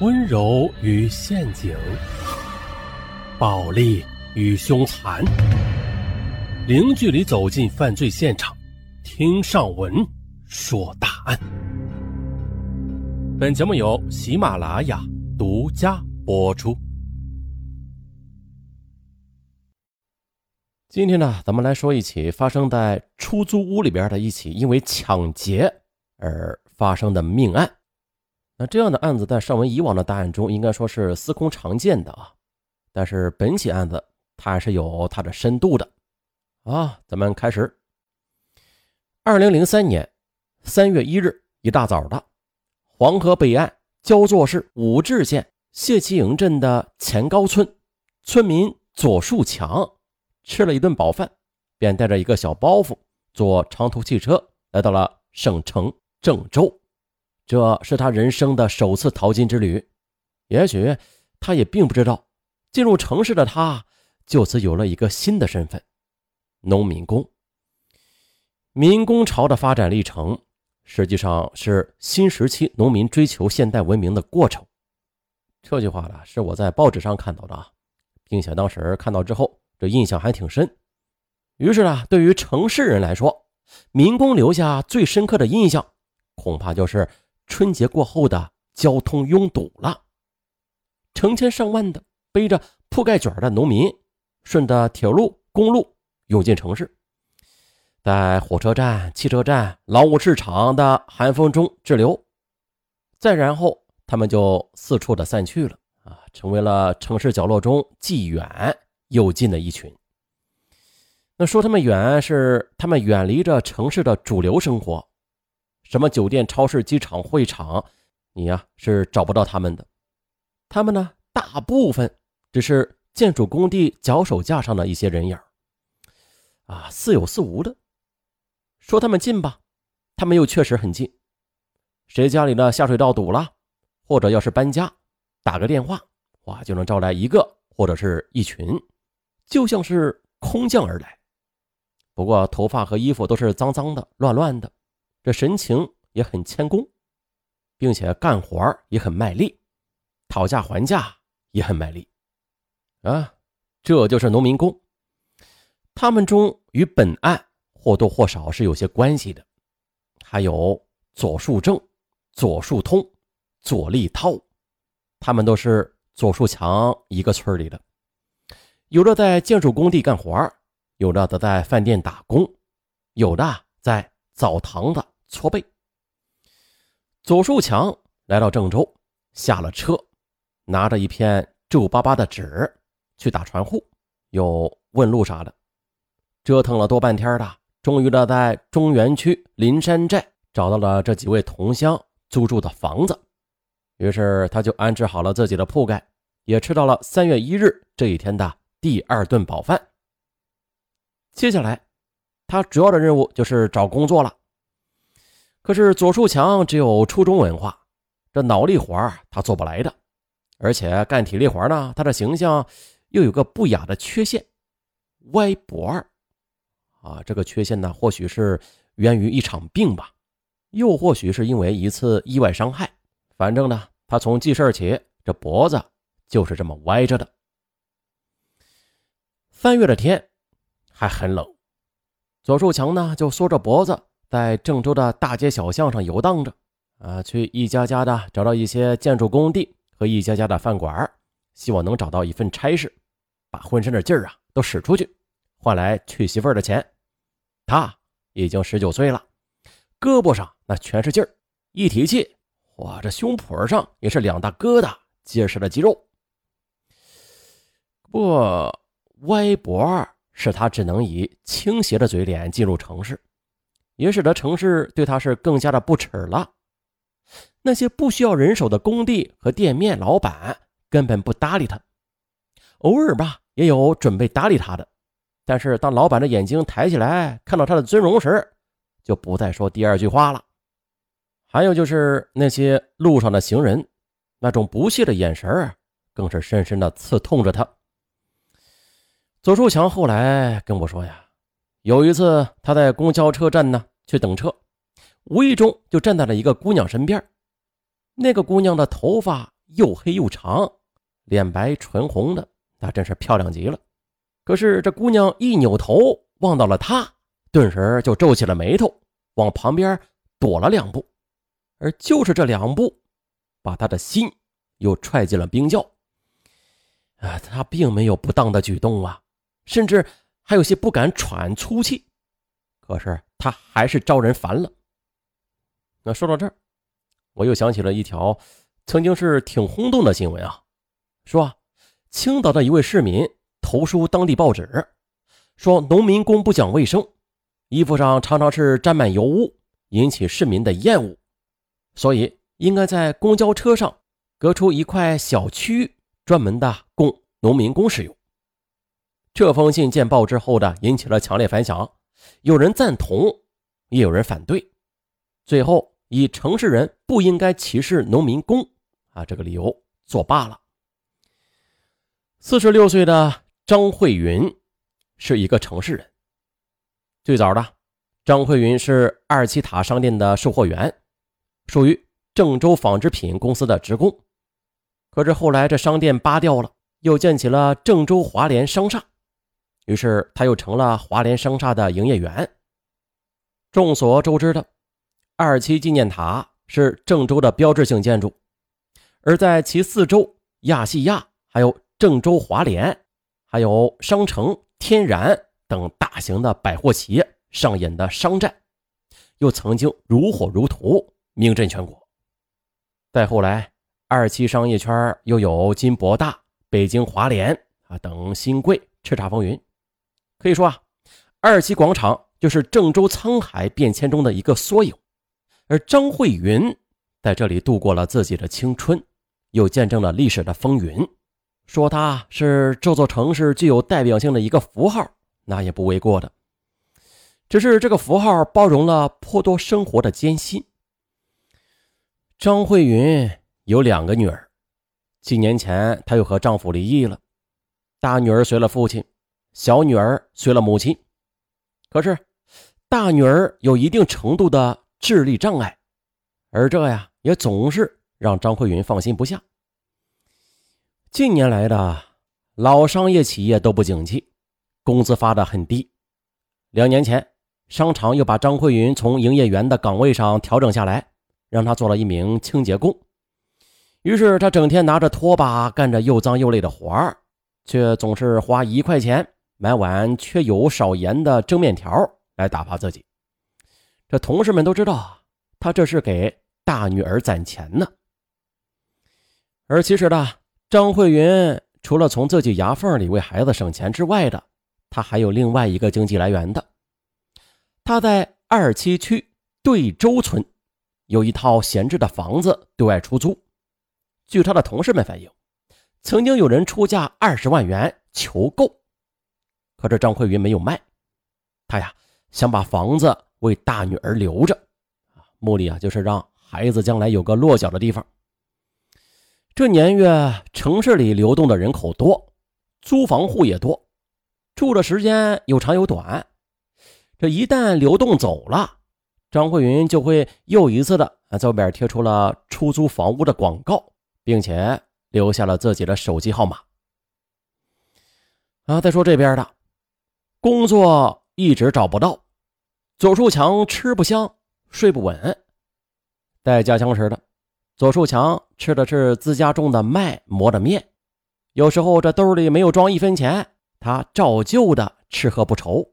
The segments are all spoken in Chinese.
温柔与陷阱，暴力与凶残，零距离走进犯罪现场，听上文说大案。本节目由喜马拉雅独家播出。今天呢，咱们来说一起发生在出租屋里边的一起因为抢劫而发生的命案。那这样的案子在上文以往的大案中应该说是司空常见的啊，但是本起案子它还是有它的深度的啊。咱们开始。二零零三年三月一日一大早的，黄河北岸焦作市武陟县谢其营镇的前高村村民左树强。吃了一顿饱饭，便带着一个小包袱坐长途汽车来到了省城郑州。这是他人生的首次淘金之旅。也许他也并不知道，进入城市的他就此有了一个新的身份——农民工。民工潮的发展历程，实际上是新时期农民追求现代文明的过程。这句话呢，是我在报纸上看到的啊，并且当时看到之后。这印象还挺深，于是呢，对于城市人来说，民工留下最深刻的印象，恐怕就是春节过后的交通拥堵了。成千上万的背着铺盖卷的农民，顺着铁路、公路涌进城市，在火车站、汽车站、劳务市场的寒风中滞留，再然后他们就四处的散去了啊，成为了城市角落中既远。又近的一群。那说他们远，是他们远离着城市的主流生活，什么酒店、超市、机场、会场，你呀是找不到他们的。他们呢，大部分只是建筑工地脚手架上的一些人影啊，似有似无的。说他们近吧，他们又确实很近。谁家里的下水道堵了，或者要是搬家，打个电话，哇，就能招来一个或者是一群。就像是空降而来，不过头发和衣服都是脏脏的、乱乱的，这神情也很谦恭，并且干活也很卖力，讨价还价也很卖力，啊，这就是农民工。他们中与本案或多或少是有些关系的，还有左树正、左树通、左立涛，他们都是左树强一个村里的。有的在建筑工地干活，有的则在饭店打工，有的在澡堂子搓背。左树强来到郑州，下了车，拿着一片皱巴巴的纸去打传呼，又问路啥的，折腾了多半天的，终于的在中原区林山寨找到了这几位同乡租住的房子，于是他就安置好了自己的铺盖，也吃到了三月一日这一天的。第二顿饱饭。接下来，他主要的任务就是找工作了。可是左树强只有初中文化，这脑力活他做不来的，而且干体力活呢，他的形象又有个不雅的缺陷——歪脖儿。啊，这个缺陷呢，或许是源于一场病吧，又或许是因为一次意外伤害。反正呢，他从记事起，这脖子就是这么歪着的。三月的天还很冷，左树强呢就缩着脖子在郑州的大街小巷上游荡着，啊，去一家家的找到一些建筑工地和一家家的饭馆，希望能找到一份差事，把浑身的劲儿啊都使出去，换来娶媳妇儿的钱。他已经十九岁了，胳膊上那全是劲儿，一提气，哇，这胸脯上也是两大疙瘩，结实的肌肉。不。歪脖使他只能以倾斜的嘴脸进入城市，也使得城市对他是更加的不齿了。那些不需要人手的工地和店面老板根本不搭理他，偶尔吧也有准备搭理他的，但是当老板的眼睛抬起来看到他的尊容时，就不再说第二句话了。还有就是那些路上的行人，那种不屑的眼神更是深深的刺痛着他。左树强后来跟我说呀，有一次他在公交车站呢去等车，无意中就站在了一个姑娘身边。那个姑娘的头发又黑又长，脸白唇红的，那真是漂亮极了。可是这姑娘一扭头望到了他，顿时就皱起了眉头，往旁边躲了两步。而就是这两步，把他的心又踹进了冰窖。啊，他并没有不当的举动啊，甚至还有些不敢喘粗气。可是他还是招人烦了。那说到这儿，我又想起了一条曾经是挺轰动的新闻啊，说青岛的一位市民投书当地报纸，说农民工不讲卫生，衣服上常常是沾满油污，引起市民的厌恶，所以应该在公交车上隔出一块小区域。专门的供农民工使用。这封信见报之后的引起了强烈反响，有人赞同，也有人反对。最后以城市人不应该歧视农民工啊这个理由作罢了。四十六岁的张慧云是一个城市人。最早的张慧云是二七塔商店的售货员，属于郑州纺织品公司的职工。可是后来这商店扒掉了，又建起了郑州华联商厦，于是他又成了华联商厦的营业员。众所周知的二七纪念塔是郑州的标志性建筑，而在其四周，亚细亚、还有郑州华联、还有商城、天然等大型的百货企业上演的商战，又曾经如火如荼，名震全国。再后来。二期商业圈又有金博大、北京华联啊等新贵叱咤风云，可以说啊，二期广场就是郑州沧海变迁中的一个缩影。而张慧云在这里度过了自己的青春，又见证了历史的风云，说他是这座城市具有代表性的一个符号，那也不为过的。只是这个符号包容了颇多生活的艰辛。张慧云。有两个女儿，几年前她又和丈夫离异了，大女儿随了父亲，小女儿随了母亲。可是大女儿有一定程度的智力障碍，而这呀也总是让张慧云放心不下。近年来的老商业企业都不景气，工资发的很低。两年前，商场又把张慧云从营业员的岗位上调整下来，让她做了一名清洁工。于是他整天拿着拖把干着又脏又累的活儿，却总是花一块钱买碗缺油少盐的蒸面条来打发自己。这同事们都知道啊，他这是给大女儿攒钱呢。而其实呢，张慧云除了从自己牙缝里为孩子省钱之外的，他还有另外一个经济来源的。他在二七区对洲村有一套闲置的房子对外出租。据他的同事们反映，曾经有人出价二十万元求购，可这张慧云没有卖。他呀想把房子为大女儿留着，啊，目的啊就是让孩子将来有个落脚的地方。这年月城市里流动的人口多，租房户也多，住的时间有长有短。这一旦流动走了，张慧云就会又一次的在外边贴出了出租房屋的广告。并且留下了自己的手机号码。啊，再说这边的工作一直找不到，左树强吃不香，睡不稳。在家乡时的左树强吃的是自家种的麦磨的面，有时候这兜里没有装一分钱，他照旧的吃喝不愁。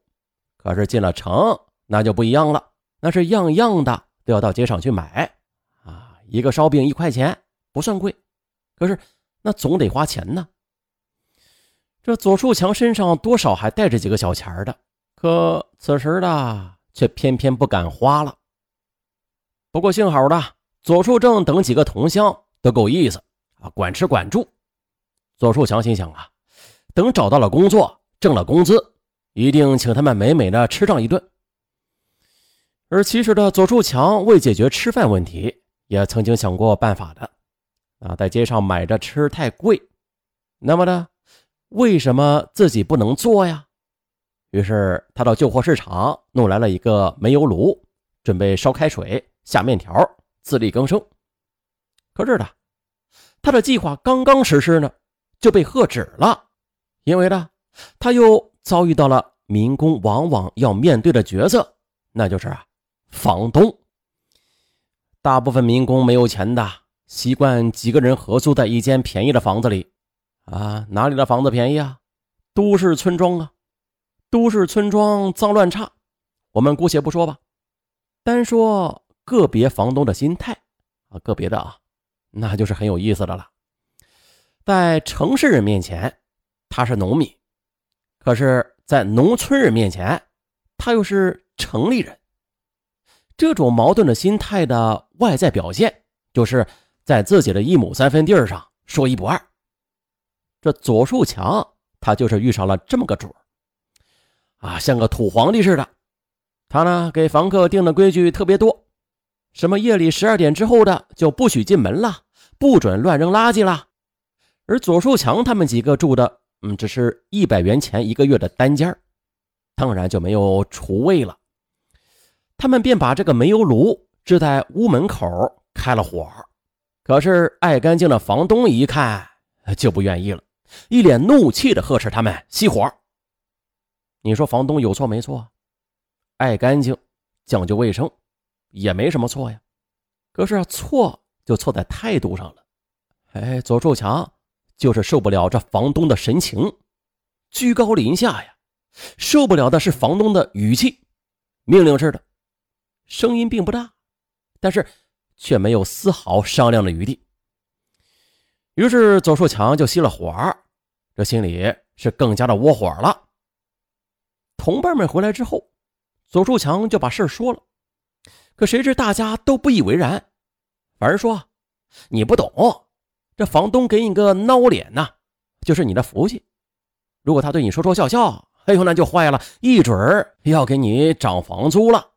可是进了城，那就不一样了，那是样样的都要到街上去买。啊，一个烧饼一块钱，不算贵。可是，那总得花钱呢。这左树强身上多少还带着几个小钱的，可此时的却偏偏不敢花了。不过幸好的，左树正等几个同乡都够意思啊，管吃管住。左树强心想啊，等找到了工作，挣了工资，一定请他们美美的吃上一顿。而其实的左树强为解决吃饭问题，也曾经想过办法的。啊，在街上买着吃太贵，那么呢，为什么自己不能做呀？于是他到旧货市场弄来了一个煤油炉，准备烧开水下面条，自力更生。可是的，他的计划刚刚实施呢，就被喝止了，因为呢，他又遭遇到了民工往往要面对的角色，那就是啊，房东。大部分民工没有钱的，习惯几个人合租在一间便宜的房子里，啊，哪里的房子便宜啊？都市村庄啊，都市村庄脏乱差，我们姑且不说吧，单说个别房东的心态啊，个别的啊。那就是很有意思的了。在城市人面前，他是农民；可是，在农村人面前，他又是城里人。这种矛盾的心态的外在表现，就是在自己的一亩三分地上说一不二。这左树强，他就是遇上了这么个主啊，像个土皇帝似的。他呢，给房客定的规矩特别多，什么夜里十二点之后的就不许进门了。不准乱扔垃圾了。而左树强他们几个住的，嗯，只是一百元钱一个月的单间当然就没有厨卫了。他们便把这个煤油炉支在屋门口开了火。可是爱干净的房东一看就不愿意了，一脸怒气的呵斥他们熄火。你说房东有错没错？爱干净、讲究卫生，也没什么错呀。可是错。就错在态度上了，哎，左树强就是受不了这房东的神情，居高临下呀，受不了的是房东的语气，命令似的，声音并不大，但是却没有丝毫商量的余地。于是左树强就熄了火，这心里是更加的窝火了。同伴们回来之后，左树强就把事说了，可谁知大家都不以为然。反而说：“你不懂，这房东给你个孬脸呐，就是你的福气。如果他对你说说笑笑，哎呦，那就坏了，一准儿要给你涨房租了。”